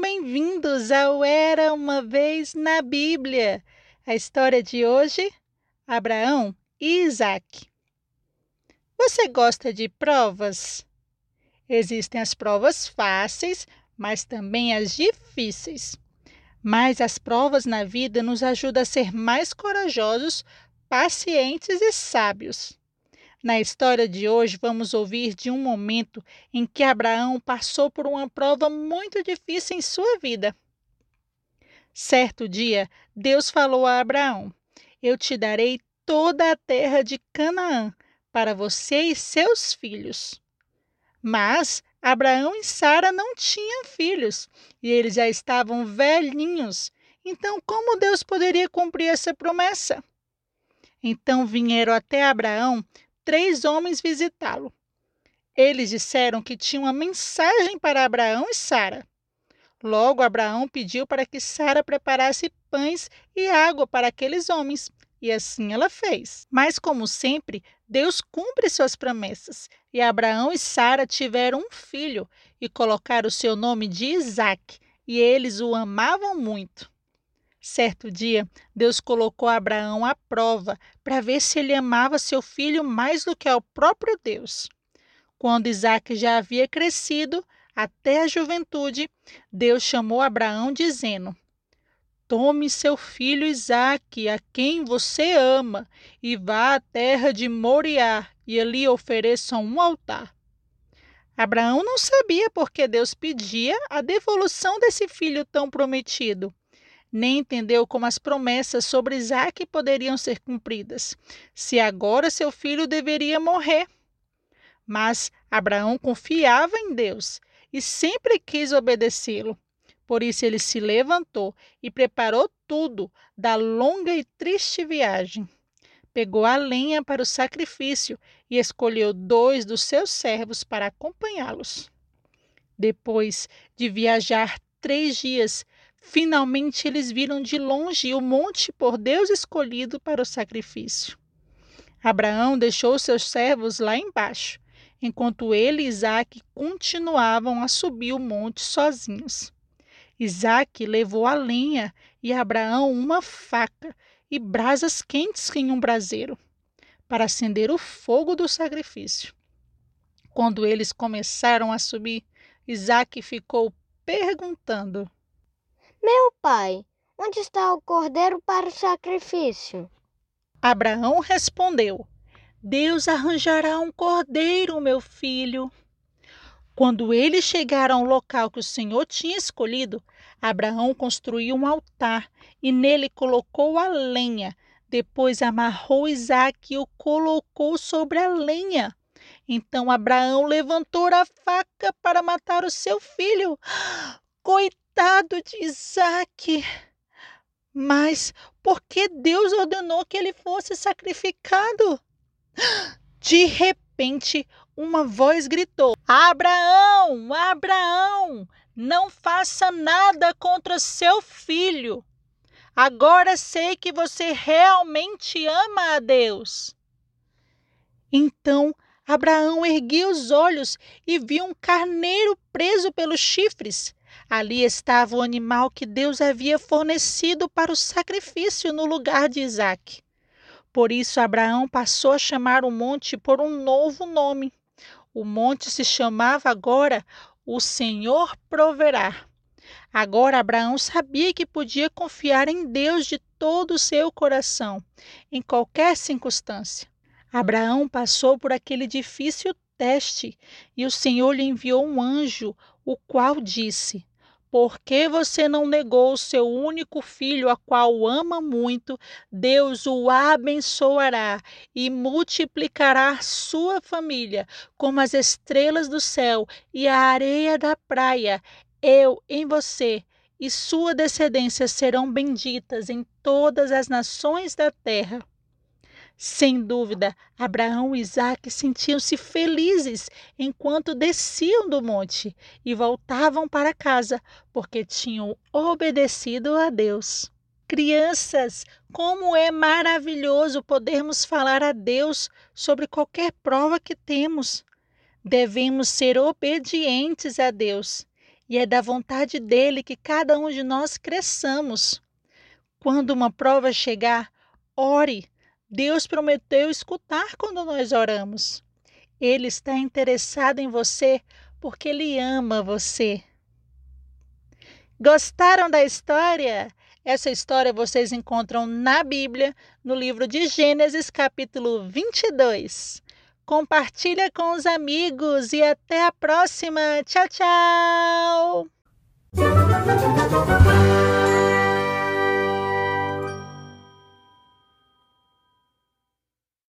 bem-vindos ao Era uma Vez na Bíblia. A história de hoje: Abraão e Isaac. Você gosta de provas? Existem as provas fáceis, mas também as difíceis. Mas as provas na vida nos ajudam a ser mais corajosos, pacientes e sábios. Na história de hoje, vamos ouvir de um momento em que Abraão passou por uma prova muito difícil em sua vida. Certo dia, Deus falou a Abraão: Eu te darei toda a terra de Canaã para você e seus filhos. Mas Abraão e Sara não tinham filhos e eles já estavam velhinhos. Então, como Deus poderia cumprir essa promessa? Então vieram até Abraão três homens visitá-lo. Eles disseram que tinham uma mensagem para Abraão e Sara. Logo, Abraão pediu para que Sara preparasse pães e água para aqueles homens, e assim ela fez. Mas, como sempre, Deus cumpre suas promessas, e Abraão e Sara tiveram um filho e colocaram o seu nome de Isaac, e eles o amavam muito. Certo dia, Deus colocou Abraão à prova para ver se ele amava seu filho mais do que ao próprio Deus. Quando Isaac já havia crescido até a juventude, Deus chamou Abraão, dizendo: Tome seu filho Isaque, a quem você ama, e vá à terra de Moriá, e ali ofereça um altar. Abraão não sabia por que Deus pedia a devolução desse filho tão prometido nem entendeu como as promessas sobre Isaac poderiam ser cumpridas, se agora seu filho deveria morrer. Mas Abraão confiava em Deus e sempre quis obedecê-lo. Por isso ele se levantou e preparou tudo da longa e triste viagem. Pegou a lenha para o sacrifício e escolheu dois dos seus servos para acompanhá-los. Depois de viajar três dias, Finalmente eles viram de longe o monte por Deus escolhido para o sacrifício. Abraão deixou seus servos lá embaixo, enquanto ele e Isaac continuavam a subir o monte sozinhos. Isaac levou a lenha e Abraão uma faca e brasas quentes em um braseiro para acender o fogo do sacrifício. Quando eles começaram a subir, Isaac ficou perguntando: meu pai, onde está o cordeiro para o sacrifício? Abraão respondeu: Deus arranjará um cordeiro, meu filho. Quando eles chegaram ao local que o Senhor tinha escolhido, Abraão construiu um altar e nele colocou a lenha. Depois amarrou Isaac e o colocou sobre a lenha. Então Abraão levantou a faca para matar o seu filho. Coitado! De Isaac. Mas por que Deus ordenou que ele fosse sacrificado? De repente, uma voz gritou: Abraão, Abraão, não faça nada contra seu filho. Agora sei que você realmente ama a Deus. Então Abraão ergueu os olhos e viu um carneiro preso pelos chifres. Ali estava o animal que Deus havia fornecido para o sacrifício no lugar de Isaac. Por isso, Abraão passou a chamar o monte por um novo nome. O monte se chamava agora O Senhor Proverá. Agora, Abraão sabia que podia confiar em Deus de todo o seu coração, em qualquer circunstância. Abraão passou por aquele difícil teste e o Senhor lhe enviou um anjo, o qual disse: por que você não negou o seu único filho, a qual ama muito? Deus o abençoará e multiplicará sua família como as estrelas do céu e a areia da praia. Eu em você e sua descendência serão benditas em todas as nações da terra. Sem dúvida, Abraão e Isaac sentiam-se felizes enquanto desciam do monte e voltavam para casa, porque tinham obedecido a Deus. Crianças, como é maravilhoso podermos falar a Deus sobre qualquer prova que temos. Devemos ser obedientes a Deus. e é da vontade dele que cada um de nós cresçamos. Quando uma prova chegar, ore. Deus prometeu escutar quando nós oramos. Ele está interessado em você porque ele ama você. Gostaram da história? Essa história vocês encontram na Bíblia, no livro de Gênesis, capítulo 22. Compartilha com os amigos e até a próxima. Tchau, tchau!